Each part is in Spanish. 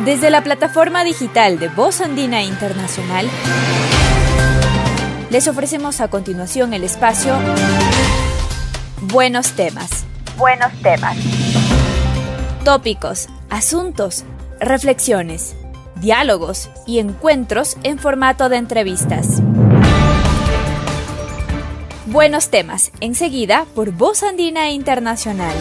Desde la plataforma digital de Voz Andina Internacional, les ofrecemos a continuación el espacio Buenos temas. Buenos temas. Tópicos, asuntos, reflexiones, diálogos y encuentros en formato de entrevistas. Buenos temas, enseguida por Voz Andina Internacional.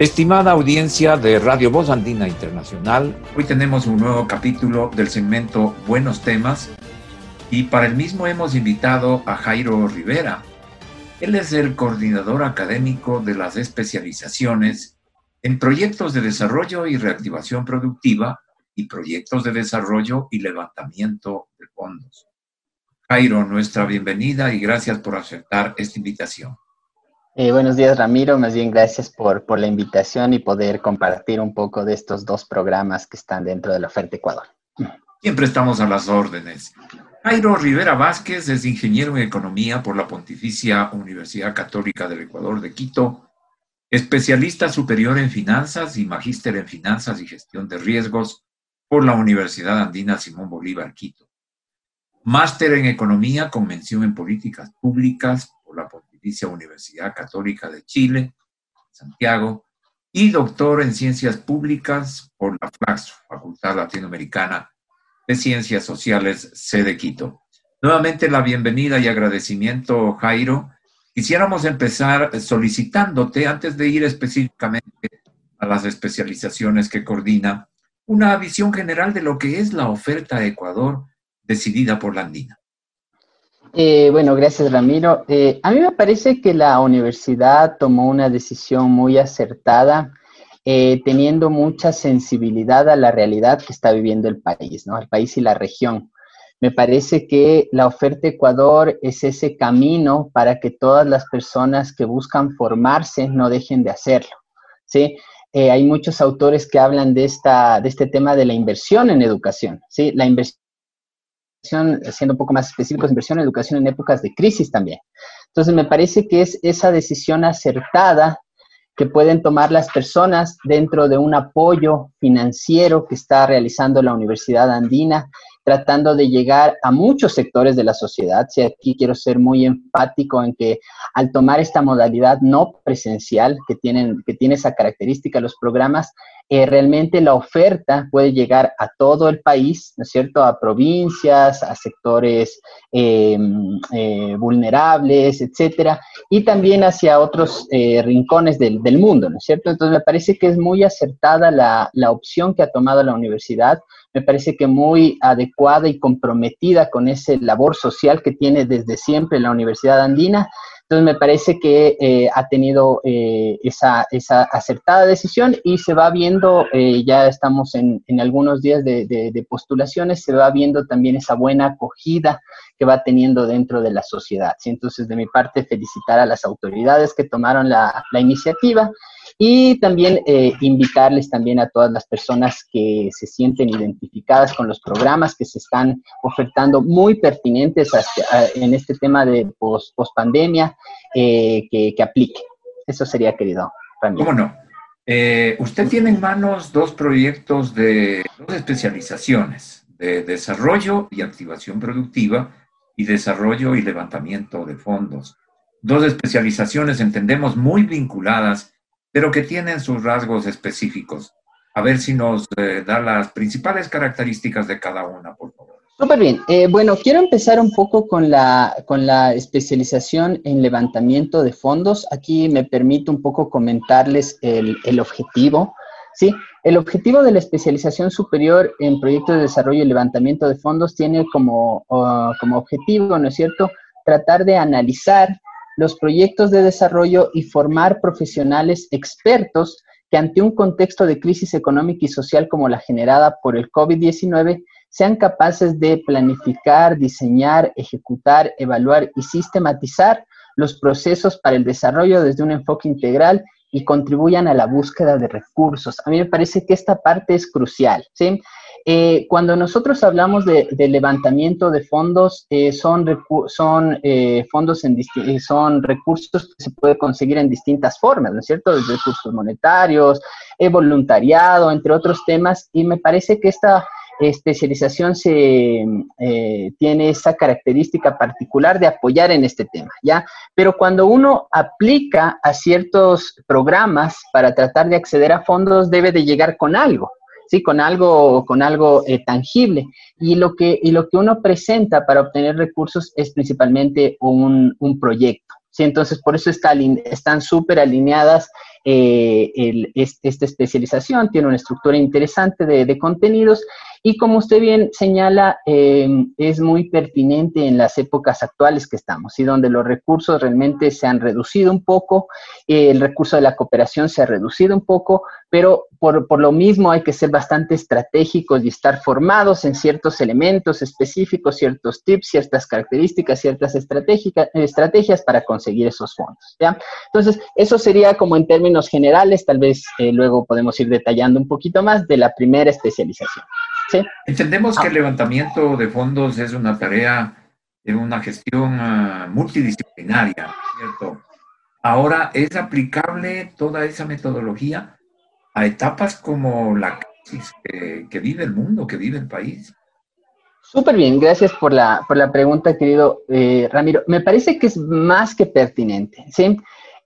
Estimada audiencia de Radio Voz Andina Internacional, hoy tenemos un nuevo capítulo del segmento Buenos temas y para el mismo hemos invitado a Jairo Rivera. Él es el coordinador académico de las especializaciones en proyectos de desarrollo y reactivación productiva y proyectos de desarrollo y levantamiento de fondos. Jairo, nuestra bienvenida y gracias por aceptar esta invitación. Eh, buenos días, Ramiro. Más bien, gracias por, por la invitación y poder compartir un poco de estos dos programas que están dentro de la oferta Ecuador. Siempre estamos a las órdenes. Jairo Rivera Vázquez es ingeniero en economía por la Pontificia Universidad Católica del Ecuador de Quito, especialista superior en finanzas y magíster en finanzas y gestión de riesgos por la Universidad Andina Simón Bolívar Quito. Máster en economía con mención en políticas públicas por la Pontificia Universidad Católica de Chile, Santiago, y doctor en Ciencias Públicas por la FLAX, Facultad Latinoamericana de Ciencias Sociales, sede Quito. Nuevamente la bienvenida y agradecimiento, Jairo. Quisiéramos empezar solicitándote, antes de ir específicamente a las especializaciones que coordina, una visión general de lo que es la oferta de Ecuador decidida por la Andina. Eh, bueno, gracias Ramiro. Eh, a mí me parece que la universidad tomó una decisión muy acertada, eh, teniendo mucha sensibilidad a la realidad que está viviendo el país, ¿no? El país y la región. Me parece que la oferta Ecuador es ese camino para que todas las personas que buscan formarse no dejen de hacerlo, ¿sí? hay muchos autores que hablan de, esta, de este tema de la inversión en educación, ¿sí? La inversión siendo un poco más específicos, inversión en educación en épocas de crisis también. Entonces, me parece que es esa decisión acertada que pueden tomar las personas dentro de un apoyo financiero que está realizando la Universidad Andina tratando de llegar a muchos sectores de la sociedad. Si aquí quiero ser muy enfático en que al tomar esta modalidad no presencial que, tienen, que tiene esa característica los programas, eh, realmente la oferta puede llegar a todo el país, ¿no es cierto? A provincias, a sectores eh, eh, vulnerables, etcétera, y también hacia otros rincones del, del, mundo, ¿no es cierto? Entonces me parece que es muy acertada la, la opción que ha tomado la universidad me parece que muy adecuada y comprometida con ese labor social que tiene desde siempre la Universidad Andina. Entonces me parece que eh, ha tenido eh, esa, esa, acertada decisión y se va viendo, eh, ya estamos en, en algunos días de, de, postulaciones, se va viendo también esa buena acogida que va teniendo dentro de la sociedad. ¿sí? Entonces de mi parte felicitar a las autoridades que tomaron la, la iniciativa y también eh, invitarles también a todas las personas que se sienten identificadas con los programas que se están ofertando muy pertinentes en este tema de post, pandemia eh, que, que, aplique. Eso sería, querido. ¿Cómo no? Eh, usted tiene en manos dos proyectos de dos especializaciones, de desarrollo y activación productiva y desarrollo y levantamiento de fondos. Dos especializaciones, entendemos, muy vinculadas pero que tienen sus rasgos específicos. A ver si nos eh, da las principales características de cada una, por favor. Súper bien. Eh, bueno, quiero empezar un poco con la, con la especialización en levantamiento de fondos. Aquí me permito un poco comentarles el, el objetivo. ¿sí? El objetivo de la especialización superior en proyectos de desarrollo y levantamiento de fondos tiene como, como objetivo, ¿no es cierto?, tratar de analizar los proyectos de desarrollo y formar profesionales expertos que ante un contexto de crisis económica y social como la generada por el COVID-19 sean capaces de planificar, diseñar, ejecutar, evaluar y sistematizar los procesos para el desarrollo desde un enfoque integral y contribuyan a la búsqueda de recursos. A mí me parece que esta parte es crucial, ¿sí? Eh, cuando nosotros hablamos de, levantamiento de fondos, eh, son, son eh, fondos en son recursos que se puede conseguir en distintas formas, ¿no es cierto? Desde recursos monetarios, voluntariado, entre otros temas, y me parece que esta especialización se tiene esa característica particular de apoyar en este tema, ¿ya? Pero cuando uno aplica a ciertos programas para tratar de acceder a fondos, debe de llegar con algo, ¿sí? Con algo, con algo eh, tangible. Y lo, que, y lo que uno presenta para obtener recursos es principalmente un, un proyecto. ¿sí? Entonces, por eso está, están súper alineadas eh, esta especialización, tiene una estructura interesante de, de contenidos y como usted bien señala, eh, es muy pertinente en las épocas actuales que estamos, y donde los recursos realmente se han reducido un poco, el recurso de la cooperación se ha reducido un poco, pero por, por, lo mismo hay que ser bastante estratégicos y estar formados en ciertos elementos específicos, ciertos tips, ciertas características, ciertas estrategias para conseguir esos fondos. ¿ya? Entonces, eso sería como en términos generales, tal vez eh, luego podemos ir detallando un poquito más de la primera especialización. Entendemos que el levantamiento de fondos es una tarea de una gestión ah, multidisciplinaria, ¿cierto? Ahora, ¿es aplicable toda esa metodología a etapas como la crisis que, vive el mundo, que vive el país? Súper bien, gracias por la, por la pregunta, querido eh, Ramiro. Me parece que es más que pertinente, ¿sí?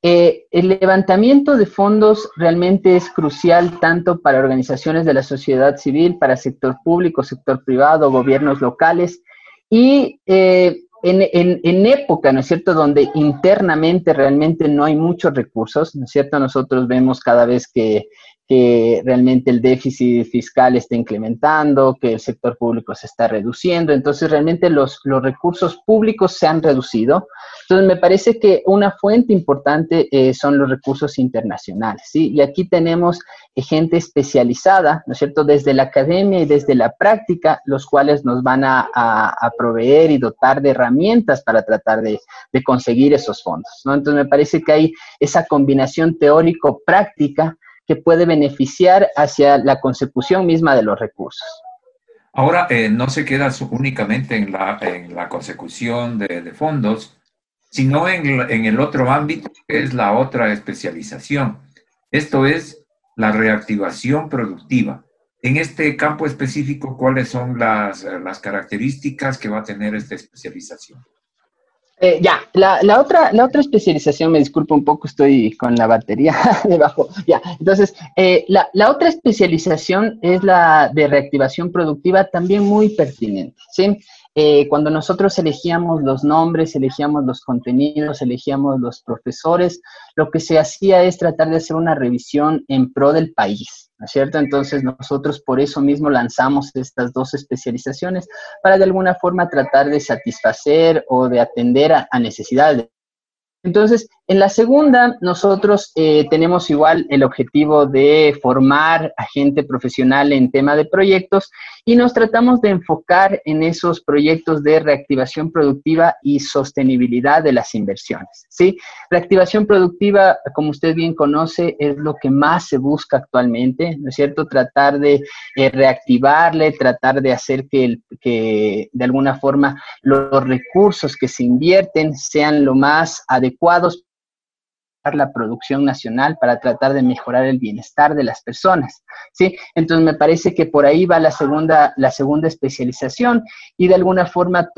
Eh, el levantamiento de fondos realmente es crucial tanto para organizaciones de la sociedad civil, para sector público, sector privado, gobiernos locales y eh, en, en, época, ¿no es cierto?, donde internamente realmente no hay muchos recursos, ¿no es cierto? Nosotros vemos cada vez que que realmente el déficit fiscal está incrementando, que el sector público se está reduciendo, entonces realmente los, los recursos públicos se han reducido. Entonces me parece que una fuente importante eh, son los recursos internacionales, ¿sí? Y aquí tenemos gente especializada, ¿no es cierto?, desde la academia y desde la práctica, los cuales nos van a, a, proveer y dotar de herramientas para tratar de, de conseguir esos fondos, ¿no? Entonces me parece que hay esa combinación teórico-práctica que puede beneficiar hacia la consecución misma de los recursos. Ahora, eh, no se queda únicamente en la, consecución de, fondos, sino en, en, el otro ámbito, que es la otra especialización. Esto es la reactivación productiva. En este campo específico, ¿cuáles son las, las características que va a tener esta especialización? Eh, ya, la, la, otra, la otra especialización, me disculpo un poco, estoy con la batería debajo. Ya, entonces, eh, la, la, otra especialización es la de reactivación productiva, también muy pertinente, ¿sí? Eh, cuando nosotros elegíamos los nombres, elegíamos los contenidos, elegíamos los profesores, lo que se hacía es tratar de hacer una revisión en pro del país, ¿no es cierto? Entonces nosotros por eso mismo lanzamos estas dos especializaciones para de alguna forma tratar de satisfacer o de atender a, necesidades entonces, en la segunda, nosotros eh, tenemos igual el objetivo de formar a gente profesional en tema de proyectos y nos tratamos de enfocar en esos proyectos de reactivación productiva y sostenibilidad de las inversiones. ¿sí? Reactivación productiva, como usted bien conoce, es lo que más se busca actualmente, ¿no es cierto? Tratar de eh, reactivarle, tratar de hacer que, que de alguna forma los recursos que se invierten sean lo más adecuados la producción nacional para tratar de mejorar el bienestar de las personas, ¿sí? Entonces me parece que por ahí va la segunda, la segunda especialización y de alguna forma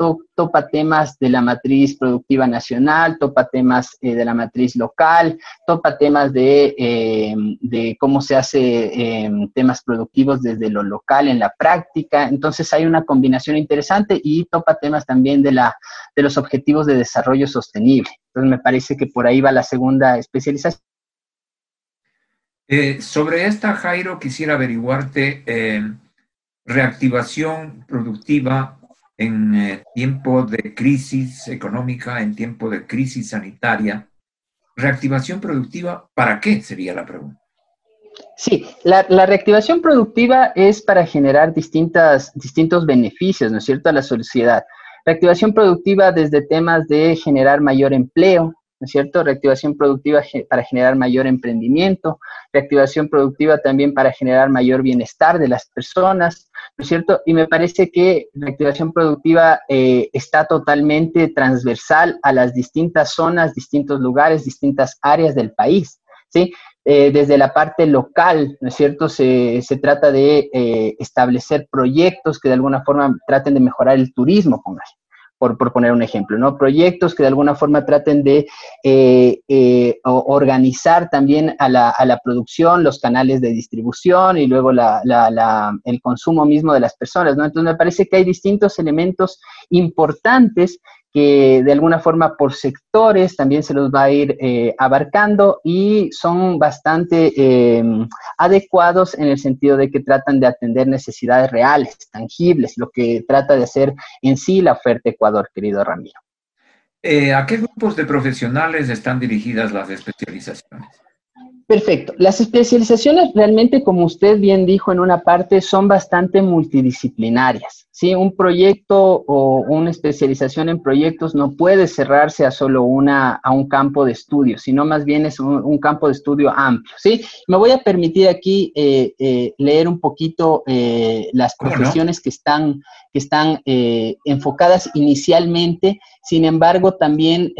topa temas de la matriz productiva nacional, topa temas eh, de la matriz local, topa temas de, eh, de cómo se hace em, temas productivos desde lo local en la práctica, entonces hay una combinación interesante y topa temas también de, la, de los objetivos de desarrollo sostenible. Entonces me parece que por ahí va la segunda especialización. Eh, sobre esta, Jairo, quisiera averiguarte eh, reactivación productiva en eh, tiempo de crisis económica, en tiempo de crisis sanitaria. Reactivación productiva, ¿para qué sería la pregunta? Sí, la, la, reactivación productiva es para generar distintas, distintos beneficios, ¿no es cierto?, a la sociedad. Reactivación productiva desde temas de generar mayor empleo, ¿no es cierto? Reactivación productiva para generar mayor emprendimiento, reactivación productiva también para generar mayor bienestar de las personas, ¿no es cierto? Y me parece que reactivación productiva eh, está totalmente transversal a las distintas zonas, distintos lugares, distintas áreas del país, ¿sí? Eh, desde la parte local, ¿no es cierto? Se, se trata de eh, establecer proyectos que de alguna forma traten de mejorar el turismo, póngase por, poner un ejemplo, ¿no? Proyectos que de alguna forma traten de eh, eh, organizar también a la, a la, producción, los canales de distribución y luego la, la, el consumo mismo de las personas, ¿no? Entonces me parece que hay distintos elementos importantes que de alguna forma por sectores también se los va a ir eh, abarcando y son bastante em, adecuados en el sentido de que tratan de atender necesidades reales, tangibles, lo que trata de hacer en sí la oferta Ecuador, querido Ramiro. Eh, ¿A qué grupos de profesionales están dirigidas las especializaciones? Perfecto. Las especializaciones realmente, como usted bien dijo en una parte, son bastante multidisciplinarias. ¿sí? Un proyecto o una especialización en proyectos no puede cerrarse a solo una, a un campo de estudio, sino más bien es un, campo de estudio amplio. ¿sí? Me voy a permitir aquí eh, eh, leer un poquito eh, las profesiones que están, que están enfocadas inicialmente, sin embargo, también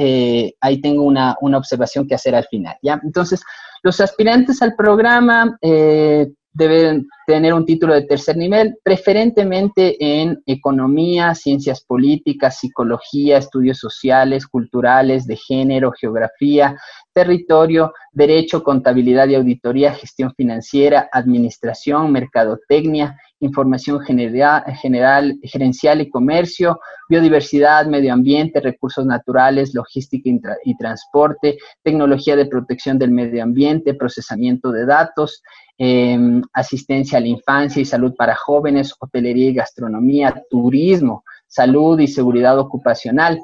ahí tengo una, una observación que hacer al final. ¿ya? Entonces, los aspirantes al programa eh, deben tener un título de tercer nivel, preferentemente en economía, ciencias políticas, psicología, estudios sociales, culturales, de género, geografía, territorio, derecho, contabilidad y auditoría, gestión financiera, administración, mercadotecnia, información general, gerencial y comercio, biodiversidad, medio ambiente, recursos naturales, logística y, transporte, tecnología de protección del medio ambiente, procesamiento de datos, em, asistencia a la infancia y salud para jóvenes, hotelería y gastronomía, turismo, salud y seguridad ocupacional.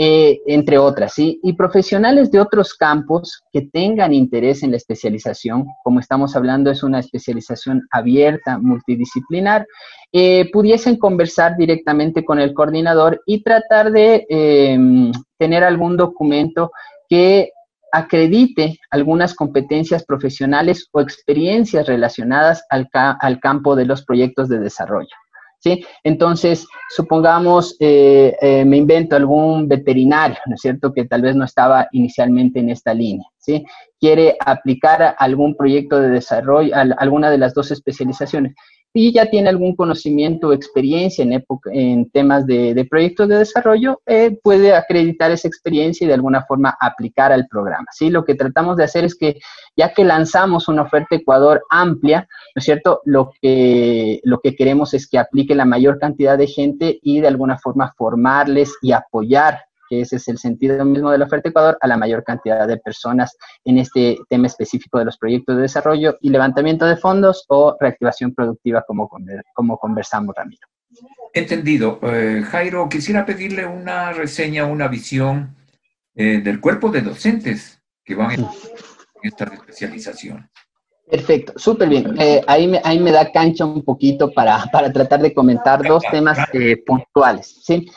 Eh, entre otras. Y profesionales de otros campos que tengan interés en la especialización, como estamos hablando, es una especialización abierta, multidisciplinar, eh, pudiesen conversar directamente con el coordinador y tratar de em, tener algún documento que acredite algunas competencias profesionales o experiencias relacionadas al, al campo de los proyectos de desarrollo. ¿Sí? Entonces, supongamos, eh, eh, me invento algún veterinario, ¿no es cierto?, que tal vez no estaba inicialmente en esta línea, ¿sí? Quiere aplicar algún proyecto de desarrollo, alguna de las dos especializaciones y ya tiene algún conocimiento o experiencia en, en temas de, proyectos de desarrollo, eh, puede acreditar esa experiencia y de alguna forma aplicar al programa. ¿sí? Lo que tratamos de hacer es que ya que lanzamos una oferta Ecuador amplia, ¿no es cierto? Lo que, lo que queremos es que aplique la mayor cantidad de gente y de alguna forma formarles y apoyar que ese es el sentido mismo de la oferta Ecuador, a la mayor cantidad de personas en este tema específico de los proyectos de desarrollo y levantamiento de fondos o reactivación productiva, como, como conversamos, Ramiro. Entendido. Eh, Jairo, quisiera pedirle una reseña, una visión eh, del cuerpo de docentes que van en esta especialización. Perfecto, súper bien. Eh, ahí, me, ahí me da cancha un poquito para, para tratar de comentar dos temas puntuales. ¿sí?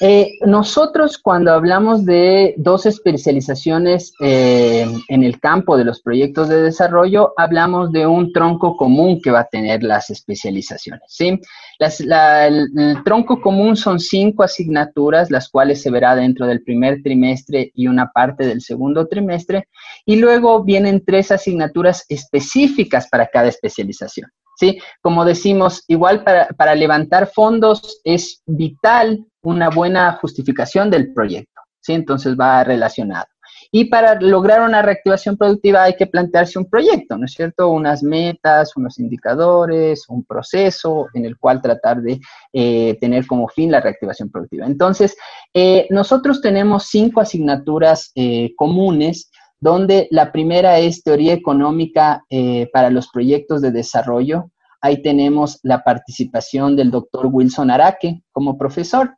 Eh, nosotros cuando hablamos de dos especializaciones eh, en el campo de los proyectos de desarrollo, hablamos de un tronco común que va a tener las especializaciones. ¿sí? el, tronco común son cinco asignaturas, las cuales se verá dentro del primer trimestre y una parte del segundo trimestre, y luego vienen tres asignaturas específicas para cada especialización. ¿Sí? Como decimos, igual para, para levantar fondos es vital una buena justificación del proyecto, ¿sí? Entonces va relacionado. Y para lograr una reactivación productiva hay que plantearse un proyecto, ¿no es cierto? Unas metas, unos indicadores, un proceso en el cual tratar de eh, tener como fin la reactivación productiva. Entonces, eh, nosotros tenemos cinco asignaturas eh, comunes donde la primera es teoría económica para los proyectos de desarrollo. Ahí tenemos la participación del doctor Wilson Araque como profesor.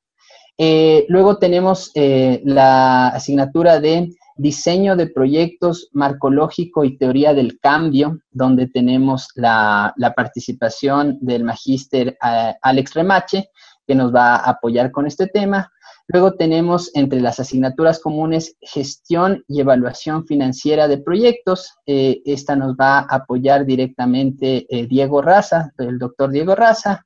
Eh, luego tenemos eh, la asignatura de diseño de proyectos marcológico y teoría del cambio, donde tenemos la, participación del magíster eh, Alex Remache, que nos va a apoyar con este tema. Luego tenemos entre las asignaturas comunes gestión y evaluación financiera de proyectos. Eh, esta nos va a apoyar directamente eh, Diego Raza, el doctor Diego Raza.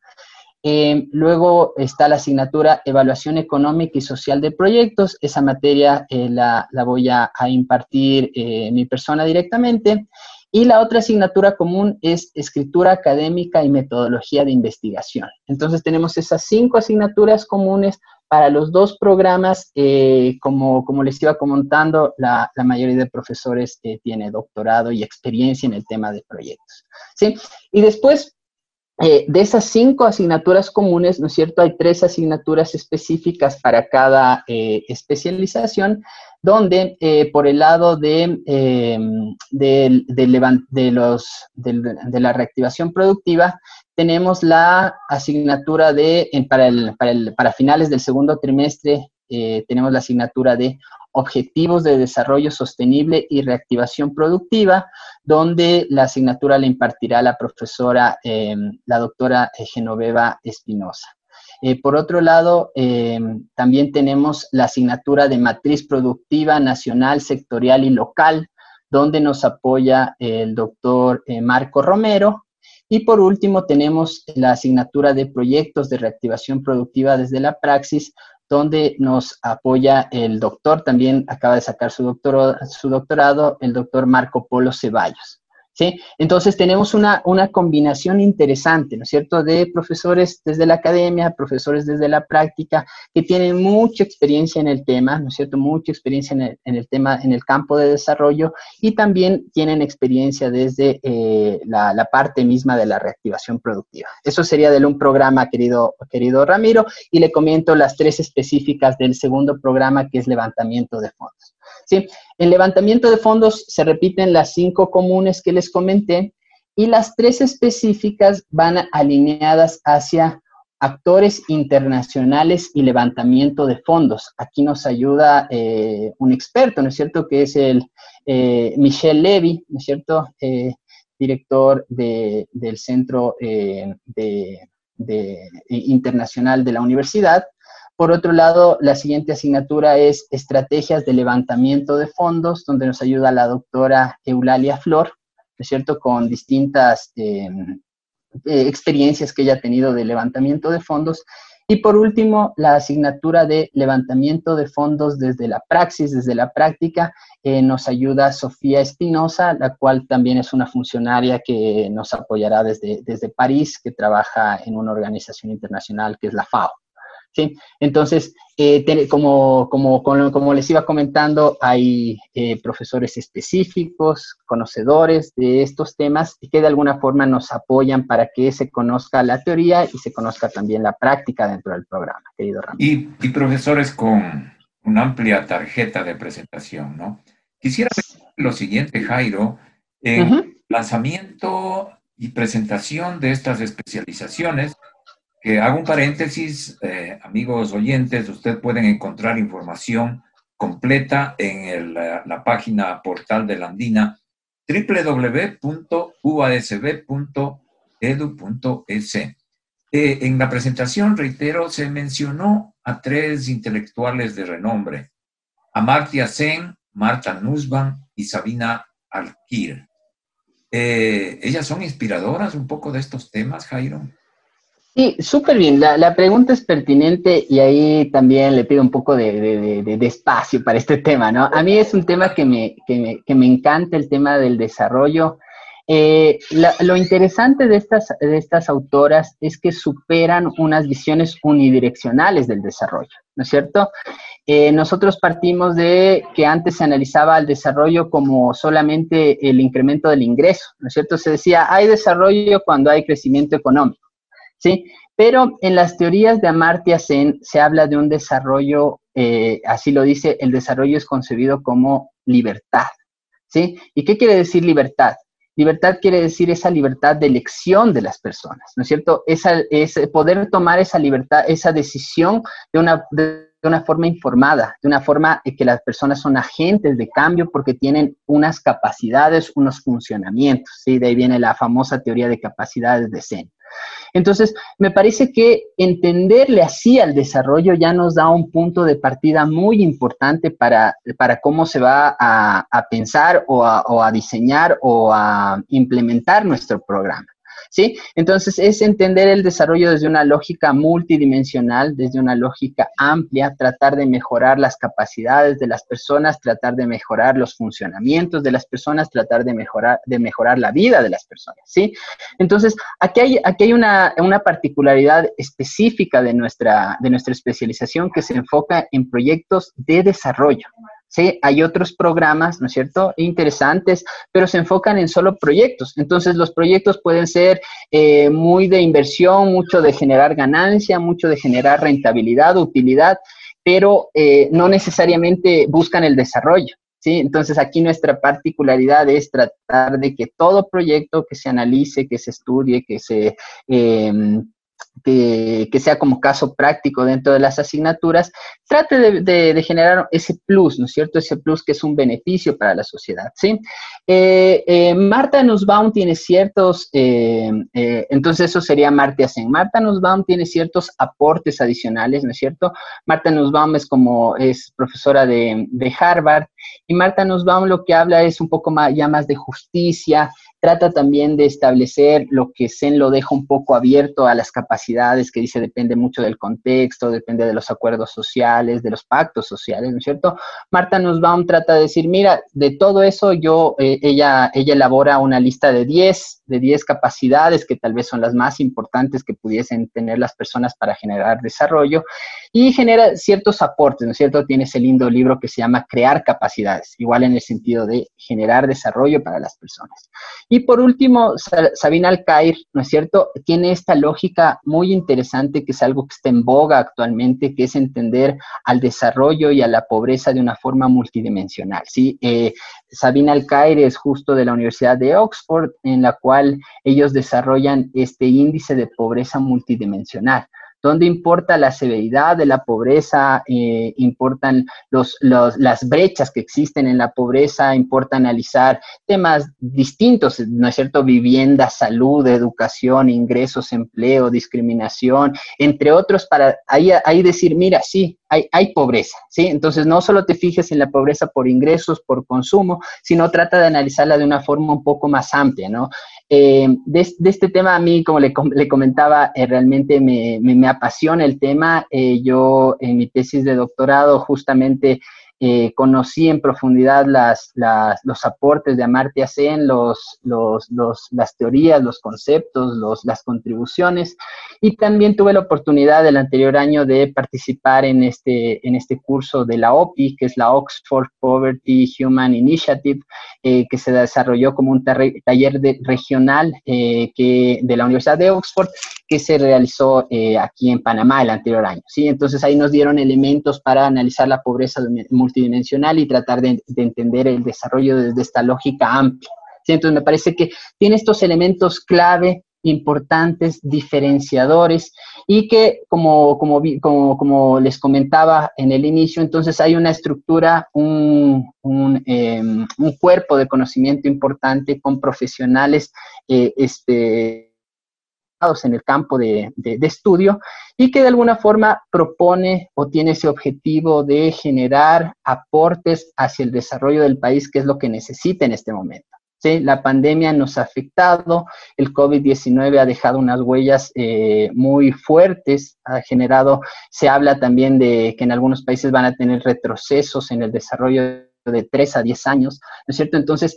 Eh, luego está la asignatura evaluación económica y social de proyectos. Esa materia la, voy a, a impartir mi persona directamente. Y la otra asignatura común es escritura académica y metodología de investigación. Entonces tenemos esas cinco asignaturas comunes para los dos programas, eh, como, como, les iba comentando, la, la mayoría de profesores eh, tiene doctorado y experiencia en el tema de proyectos. ¿sí? Y después, eh, de esas cinco asignaturas comunes, ¿no es cierto? Hay tres asignaturas específicas para cada especialización, donde por el lado de, de, de, la reactivación productiva, tenemos la asignatura de, para, el, para, finales del segundo trimestre, eh, tenemos la asignatura de Objetivos de Desarrollo Sostenible y Reactivación Productiva, donde la asignatura la impartirá la profesora, la doctora Genoveva Espinosa. Eh, por otro lado, em, también tenemos la asignatura de Matriz Productiva Nacional, Sectorial y Local, donde nos apoya el doctor eh, Marco Romero, y por último, tenemos la asignatura de proyectos de reactivación productiva desde la praxis, donde nos apoya el doctor, también acaba de sacar su, su doctorado el doctor Marco Polo Ceballos. ¿Sí? Entonces tenemos una, una combinación interesante, ¿no es cierto?, de profesores desde la academia, profesores desde la práctica, que tienen mucha experiencia en el tema, ¿no es cierto?, mucha experiencia en el, en el tema, en el campo de desarrollo y también tienen experiencia desde eh, la, la, parte misma de la reactivación productiva. Eso sería de un programa, querido, querido Ramiro, y le comento las tres específicas del segundo programa, que es levantamiento de fondos. ¿Sí? En levantamiento de fondos se repiten las cinco comunes que les comenté y las tres específicas van alineadas hacia actores internacionales y levantamiento de fondos. Aquí nos ayuda eh, un experto, ¿no es cierto?, que es el eh, Michel Levy, ¿no es cierto?, eh, director del Centro Internacional de la Universidad. Por otro lado, la siguiente asignatura es Estrategias de Levantamiento de Fondos, donde nos ayuda la doctora Eulalia Flor, ¿no es cierto?, con distintas em, eh, experiencias que ella ha tenido de levantamiento de fondos. Y por último, la asignatura de levantamiento de fondos desde la praxis, desde la práctica, nos ayuda Sofía Espinosa, la cual también es una funcionaria que nos apoyará desde, desde París, que trabaja en una organización internacional que es la FAO. ¿Sí? Entonces, eh, como, como, como, les iba comentando, hay eh, profesores específicos, conocedores de estos temas y que de alguna forma nos apoyan para que se conozca la teoría y se conozca también la práctica dentro del programa, querido Ramiro. Y, profesores con una amplia tarjeta de presentación, ¿no? Quisiera lo siguiente, Jairo, en lanzamiento y presentación de estas especializaciones, hago un paréntesis, eh, amigos oyentes, ustedes pueden encontrar información completa en la, página portal de la Andina www.uasb.edu.es. En la presentación, reitero, se mencionó a tres intelectuales de renombre, Amartya Sen, Marta Nussbaum y Sabina Alkir. Eh, ¿Ellas son inspiradoras un poco de estos temas, Jairo? Sí, súper bien. La, pregunta es pertinente y ahí también le pido un poco de, de, espacio para este tema, ¿no? A mí es un tema que me, que me, encanta, el tema del desarrollo. Eh, lo interesante de estas, de estas autoras es que superan unas visiones unidireccionales del desarrollo, ¿no es cierto? Eh, nosotros partimos de que antes se analizaba el desarrollo como solamente el incremento del ingreso, ¿no es cierto? Se decía, hay desarrollo cuando hay crecimiento económico. ¿Sí? Pero en las teorías de Amartya Sen se habla de un desarrollo, eh, así lo dice, el desarrollo es concebido como libertad, ¿sí? ¿Y qué quiere decir libertad? Libertad quiere decir esa libertad de elección de las personas, ¿no es cierto? Esa, es poder tomar esa libertad, esa decisión de una, de una forma informada, de una forma que las personas son agentes de cambio porque tienen unas capacidades, unos funcionamientos, ¿sí? De ahí viene la famosa teoría de capacidades de Zen. Entonces, me parece que entenderle así al desarrollo ya nos da un punto de partida muy importante para, para cómo se va a, pensar o a diseñar o a implementar nuestro programa. ¿Sí? Entonces, es entender el desarrollo desde una lógica multidimensional, desde una lógica amplia, tratar de mejorar las capacidades de las personas, tratar de mejorar los funcionamientos de las personas, tratar de mejorar, de mejorar la vida de las personas, ¿sí? Entonces, aquí hay, aquí hay una, una particularidad específica de nuestra, de nuestra especialización que se enfoca en proyectos de desarrollo, ¿sí? Hay otros programas, ¿no es cierto?, interesantes, pero se enfocan en solo proyectos. Entonces, los proyectos pueden ser eh, muy de inversión, mucho de generar ganancia, mucho de generar rentabilidad, utilidad, pero eh, no necesariamente buscan el desarrollo. ¿Sí? Entonces aquí nuestra particularidad es tratar de que todo proyecto que se analice, que se estudie, que se em, que, sea como caso práctico dentro de las asignaturas, trate de, generar ese plus, ¿no es cierto? Ese plus que es un beneficio para la sociedad, ¿sí? Eh, eh, Marta Nussbaum tiene ciertos, eh, entonces eso sería Marta Sen. Marta Nussbaum tiene ciertos aportes adicionales, ¿no es cierto? Marta Nussbaum es como, es profesora de, de Harvard, y Marta Nussbaum lo que habla es un poco más, ya más de justicia, trata también de establecer lo que Zen lo deja un poco abierto a las capacidades, que dice depende mucho del contexto, depende de los acuerdos sociales, de los pactos sociales, ¿no es cierto? Marta Nussbaum trata de decir, mira, de todo eso yo, eh, ella, ella elabora una lista de 10, de 10 capacidades que tal vez son las más importantes que pudiesen tener las personas para generar desarrollo y genera ciertos aportes, ¿no es cierto? Tiene ese lindo libro que se llama Crear capacidades, igual en el sentido de generar desarrollo para las personas. Y por último, Sabina Alcair, ¿no es cierto?, tiene esta lógica muy interesante que es algo que está en boga actualmente, que es entender al desarrollo y a la pobreza de una forma multidimensional, ¿sí? Eh, Sabina Alcair es justo de la Universidad de Oxford, en la cual ellos desarrollan este índice de pobreza multidimensional donde importa la severidad de la pobreza, eh, importan los, las brechas que existen en la pobreza, importa analizar temas distintos, ¿no es cierto? Vivienda, salud, educación, ingresos, empleo, discriminación, entre otros, para ahí, ahí decir, mira, sí, hay, hay, pobreza, ¿sí? Entonces, no solo te fijes en la pobreza por ingresos, por consumo, sino trata de analizarla de una forma un poco más amplia, ¿no? Eh, de, este tema a mí, como le, le comentaba, eh, realmente me, me, apasiona el tema. Eh, yo en mi tesis de doctorado justamente eh, conocí en profundidad las, los aportes de Amartya Sen, los, los, las teorías, los conceptos, los, las contribuciones, y también tuve la oportunidad el anterior año de participar en este, en este curso de la OPI, que es la Oxford Poverty Human Initiative, eh, que se desarrolló como un taller de, regional eh, que, de la Universidad de Oxford, que se realizó aquí en Panamá el anterior año. ¿sí? Entonces ahí nos dieron elementos para analizar la pobreza multidimensional y tratar de, entender el desarrollo desde esta lógica amplia. Entonces me parece que tiene estos elementos clave importantes, diferenciadores, y que, como, como, les comentaba en el inicio, entonces hay una estructura, un, un, em, cuerpo de conocimiento importante con profesionales eh, este, en el campo de, estudio y que de alguna forma propone o tiene ese objetivo de generar aportes hacia el desarrollo del país, que es lo que necesita en este momento. ¿sí? La pandemia nos ha afectado, el COVID-19 ha dejado unas huellas eh, muy fuertes, ha generado, se habla también de que en algunos países van a tener retrocesos en el desarrollo de 3 a 10 años, ¿no es cierto? Entonces,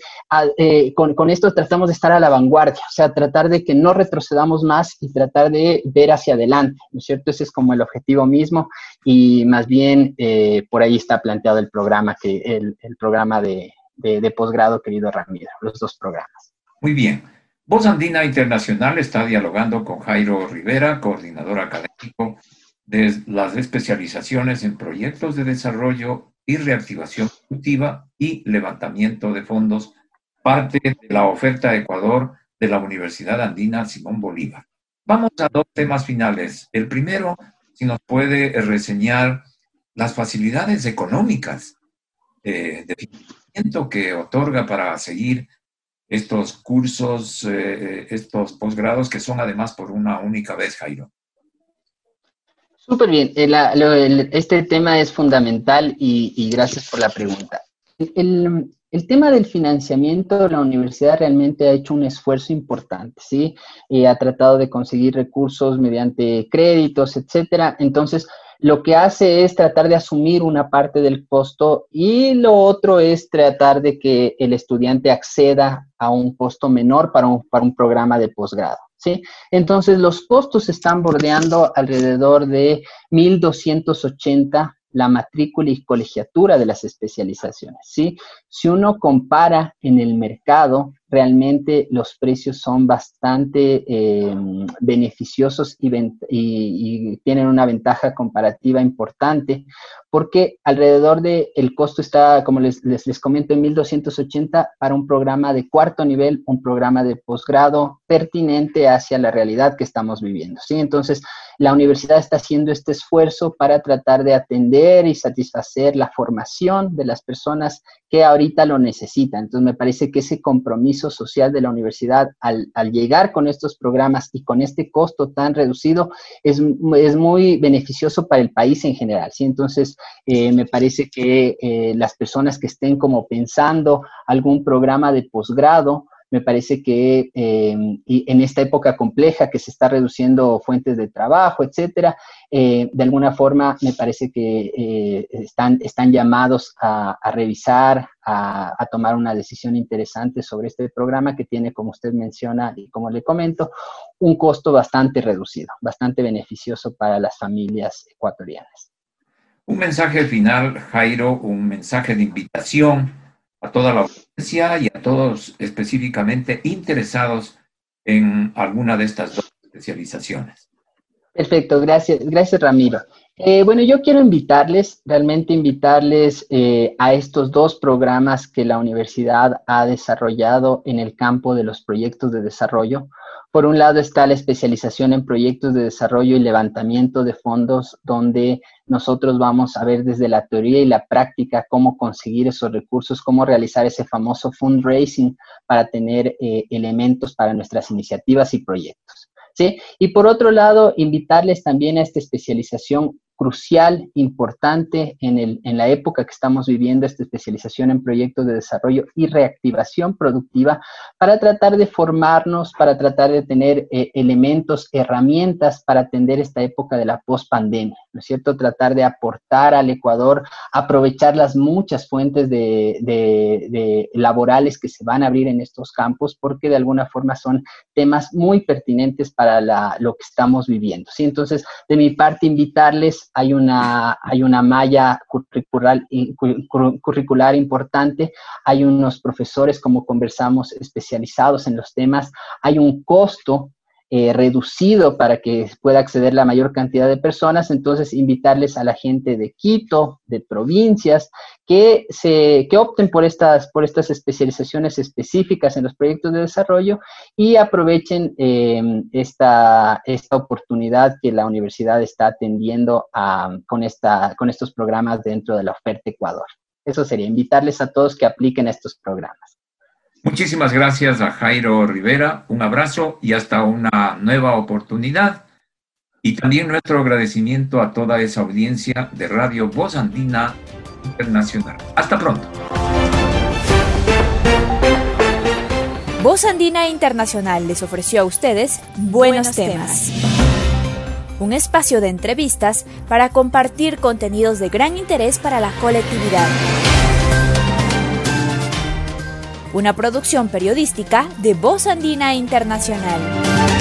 eh, con, esto tratamos de estar a la vanguardia, o sea, tratar de que no retrocedamos más y tratar de ver hacia adelante, ¿no es cierto? Ese es como el objetivo mismo y más bien eh, por ahí está planteado el programa, que el, programa de, de, posgrado, querido Ramiro, los dos programas. Muy bien. Voz Andina Internacional está dialogando con Jairo Rivera, coordinador académico de las especializaciones en proyectos de desarrollo y reactivación productiva y levantamiento de fondos, parte de la oferta de Ecuador de la Universidad Andina Simón Bolívar. Vamos a dos temas finales. El primero, si nos puede reseñar las facilidades económicas eh, de financiamiento que otorga para seguir estos cursos, eh, estos posgrados que son además por una única vez, Jairo? Súper bien, eh, este tema es fundamental y, gracias por la pregunta. El, tema del financiamiento, la universidad realmente ha hecho un esfuerzo importante, ¿sí? Eh, ha tratado de conseguir recursos mediante créditos, etcétera. Entonces, lo que hace es tratar de asumir una parte del costo y lo otro es tratar de que el estudiante acceda a un costo menor para un, para un programa de posgrado. ¿Sí? Entonces, los costos están bordeando alrededor de 1.280 la matrícula y colegiatura de las especializaciones, ¿sí? Si uno compara en el mercado, realmente los precios son bastante eh, beneficiosos y, tienen una ventaja comparativa importante porque alrededor del el costo está, como les, les, les comento, en 1.280 para un programa de cuarto nivel, un programa de posgrado pertinente hacia la realidad que estamos viviendo. ¿sí? Entonces, la universidad está haciendo este esfuerzo para tratar de atender y satisfacer la formación de las personas que ahorita lo necesitan. Entonces, me parece que ese compromiso social de la universidad al, llegar con estos programas y con este costo tan reducido es, es muy beneficioso para el país en general. ¿sí? Entonces, eh, me parece que eh, las personas que estén como pensando algún programa de posgrado, me parece que eh, en esta época compleja que se está reduciendo fuentes de trabajo, etcétera, de alguna forma me parece que están, están llamados a, revisar, a, a, tomar una decisión interesante sobre este programa que tiene, como usted menciona y como le comento, un costo bastante reducido, bastante beneficioso para las familias ecuatorianas. Un mensaje final, Jairo, un mensaje de invitación a toda la audiencia y a todos específicamente interesados en alguna de estas dos especializaciones. Perfecto, gracias, gracias Ramiro. Eh, bueno, yo quiero invitarles, realmente invitarles eh, a estos dos programas que la universidad ha desarrollado en el campo de los proyectos de desarrollo. Por un lado está la especialización en proyectos de desarrollo y levantamiento de fondos, donde nosotros vamos a ver desde la teoría y la práctica cómo conseguir esos recursos, cómo realizar ese famoso fundraising para tener eh, elementos para nuestras iniciativas y proyectos. ¿sí? Y por otro lado, invitarles también a esta especialización crucial, importante en, el, en la época que estamos viviendo, esta especialización en proyectos de desarrollo y reactivación productiva, para tratar de formarnos, para tratar de tener eh, elementos, herramientas para atender esta época de la post-pandemia, ¿no es cierto? Tratar de aportar al Ecuador, aprovechar las muchas fuentes de, de laborales que se van a abrir en estos campos, porque de alguna forma son temas muy pertinentes para la, lo que estamos viviendo, ¿sí? Entonces, de mi parte, invitarles hay una, hay una malla curricular, curricular importante, hay unos profesores, como conversamos, especializados en los temas, hay un costo eh, reducido para que pueda acceder la mayor cantidad de personas. Entonces, invitarles a la gente de Quito, de provincias, que, se, que opten por estas, por estas especializaciones específicas en los proyectos de desarrollo y aprovechen eh, esta, esta oportunidad que la universidad está atendiendo con, esta, con estos programas dentro de la oferta Ecuador. Eso sería invitarles a todos que apliquen estos programas. Muchísimas gracias a Jairo Rivera, un abrazo y hasta una nueva oportunidad. Y también nuestro agradecimiento a toda esa audiencia de Radio Voz Andina Internacional. Hasta pronto. Voz Andina Internacional les ofreció a ustedes buenos, temas. Un espacio de entrevistas para compartir contenidos de gran interés para la colectividad una producción periodística de Voz Andina Internacional.